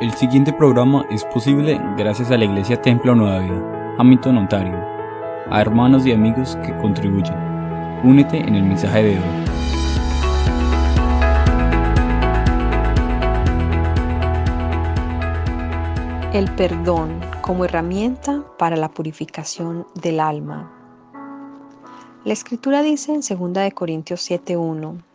El siguiente programa es posible gracias a la Iglesia Templo Nueva Vida, Hamilton, Ontario, a hermanos y amigos que contribuyen. Únete en el mensaje de hoy. El perdón como herramienta para la purificación del alma. La escritura dice en 2 Corintios 7:1,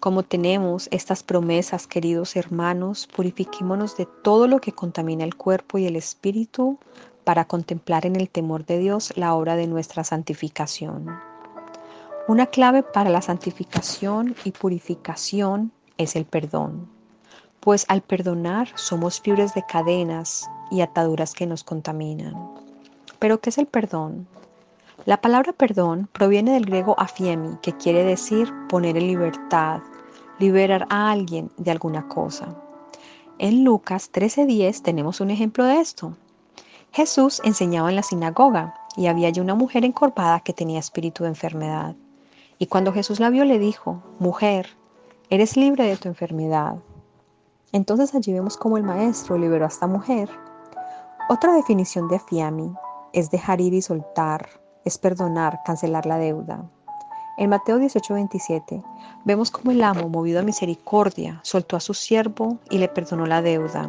como tenemos estas promesas, queridos hermanos, purifiquémonos de todo lo que contamina el cuerpo y el espíritu para contemplar en el temor de Dios la obra de nuestra santificación. Una clave para la santificación y purificación es el perdón, pues al perdonar somos libres de cadenas y ataduras que nos contaminan. ¿Pero qué es el perdón? La palabra perdón proviene del griego afiemi, que quiere decir poner en libertad, liberar a alguien de alguna cosa. En Lucas 13:10 tenemos un ejemplo de esto. Jesús enseñaba en la sinagoga y había allí una mujer encorvada que tenía espíritu de enfermedad. Y cuando Jesús la vio le dijo, mujer, eres libre de tu enfermedad. Entonces allí vemos cómo el maestro liberó a esta mujer. Otra definición de afiami es dejar ir y soltar, es perdonar, cancelar la deuda. En Mateo 18:27 vemos cómo el amo, movido a misericordia, soltó a su siervo y le perdonó la deuda.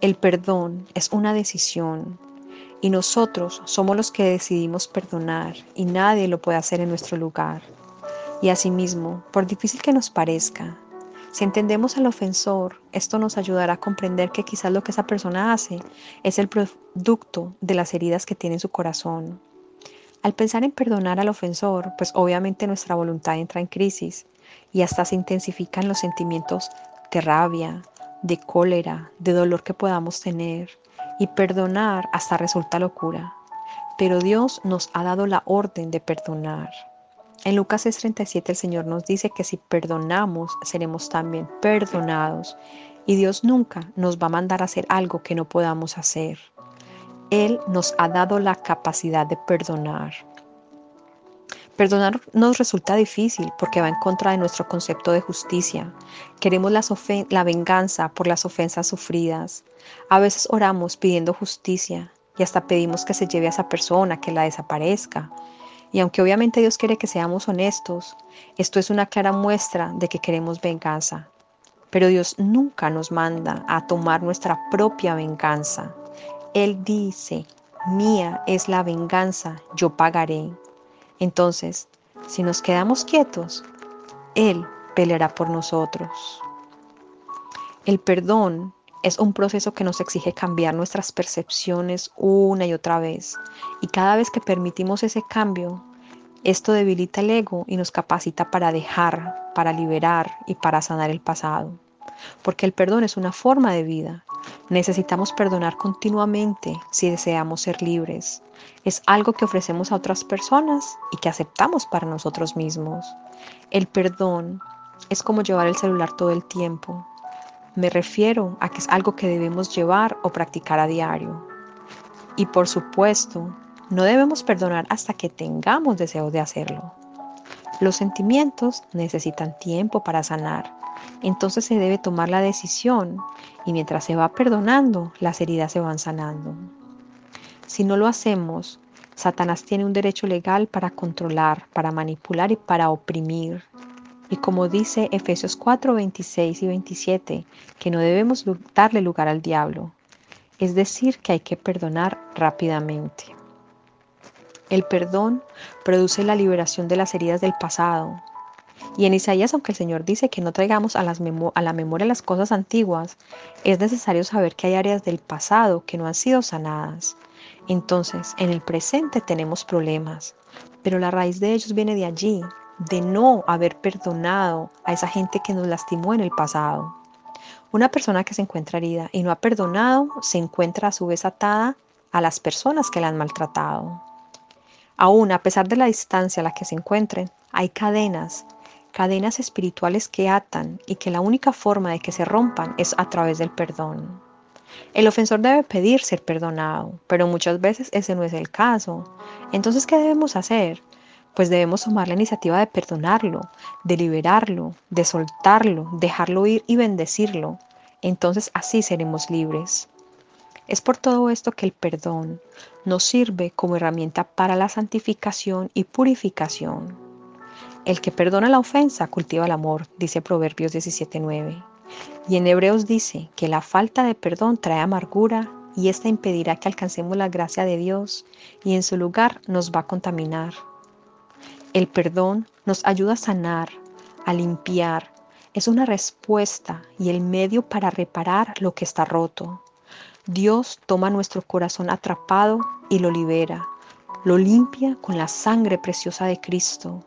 El perdón es una decisión y nosotros somos los que decidimos perdonar y nadie lo puede hacer en nuestro lugar. Y asimismo, por difícil que nos parezca, si entendemos al ofensor, esto nos ayudará a comprender que quizás lo que esa persona hace es el producto de las heridas que tiene en su corazón. Al pensar en perdonar al ofensor, pues obviamente nuestra voluntad entra en crisis y hasta se intensifican los sentimientos de rabia, de cólera, de dolor que podamos tener y perdonar hasta resulta locura. Pero Dios nos ha dado la orden de perdonar. En Lucas 6:37 el Señor nos dice que si perdonamos, seremos también perdonados. Y Dios nunca nos va a mandar a hacer algo que no podamos hacer. Él nos ha dado la capacidad de perdonar. Perdonar nos resulta difícil porque va en contra de nuestro concepto de justicia. Queremos la, la, venganza por las ofensas sufridas. A veces oramos pidiendo justicia y hasta pedimos que se lleve a esa persona, que la desaparezca. Y aunque obviamente Dios quiere que seamos honestos, esto es una clara muestra de que queremos venganza. Pero Dios nunca nos manda a tomar nuestra propia venganza. Él dice, mía es la venganza, yo pagaré. Entonces, si nos quedamos quietos, Él peleará por nosotros. El perdón es un proceso que nos exige cambiar nuestras percepciones una y otra vez. Y cada vez que permitimos ese cambio, esto debilita el ego y nos capacita para dejar, para liberar y para sanar el pasado. Porque el perdón es una forma de vida. Necesitamos perdonar continuamente si deseamos ser libres. Es algo que ofrecemos a otras personas y que aceptamos para nosotros mismos. El perdón es como llevar el celular todo el tiempo. Me refiero a que es algo que debemos llevar o practicar a diario. Y por supuesto, no debemos perdonar hasta que tengamos deseo de hacerlo. Los sentimientos necesitan tiempo para sanar, entonces se debe tomar la decisión y mientras se va perdonando, las heridas se van sanando. Si no lo hacemos, Satanás tiene un derecho legal para controlar, para manipular y para oprimir. Y como dice Efesios 4, 26 y 27, que no debemos darle lugar al diablo, es decir, que hay que perdonar rápidamente. El perdón produce la liberación de las heridas del pasado. Y en Isaías, aunque el Señor dice que no traigamos a, a la memoria las cosas antiguas, es necesario saber que hay áreas del pasado que no han sido sanadas. Entonces, en el presente tenemos problemas, pero la raíz de ellos viene de allí, de no haber perdonado a esa gente que nos lastimó en el pasado. Una persona que se encuentra herida y no ha perdonado se encuentra a su vez atada a las personas que la han maltratado. Aún a pesar de la distancia a la que se encuentren, hay cadenas, cadenas espirituales que atan y que la única forma de que se rompan es a través del perdón. El ofensor debe pedir ser perdonado, pero muchas veces ese no es el caso. Entonces, ¿qué debemos hacer? Pues debemos tomar la iniciativa de perdonarlo, de liberarlo, de soltarlo, dejarlo ir y bendecirlo. Entonces así seremos libres. Es por todo esto que el perdón nos sirve como herramienta para la santificación y purificación. El que perdona la ofensa cultiva el amor, dice Proverbios 17:9. Y en Hebreos dice que la falta de perdón trae amargura y esta impedirá que alcancemos la gracia de Dios y en su lugar nos va a contaminar. El perdón nos ayuda a sanar, a limpiar, es una respuesta y el medio para reparar lo que está roto. Dios toma nuestro corazón atrapado y lo libera, lo limpia con la sangre preciosa de Cristo.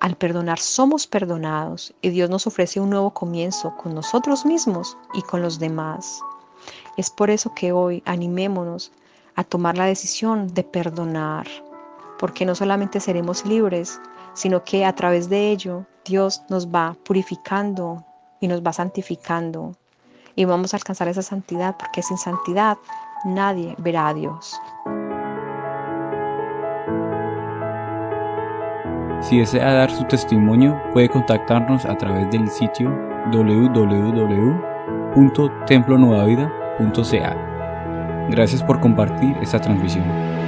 Al perdonar somos perdonados y Dios nos ofrece un nuevo comienzo con nosotros mismos y con los demás. Es por eso que hoy animémonos a tomar la decisión de perdonar, porque no solamente seremos libres, sino que a través de ello Dios nos va purificando y nos va santificando y vamos a alcanzar esa santidad porque sin santidad nadie verá a Dios. Si desea dar su testimonio, puede contactarnos a través del sitio www.templonuevavida.ca. Gracias por compartir esta transmisión.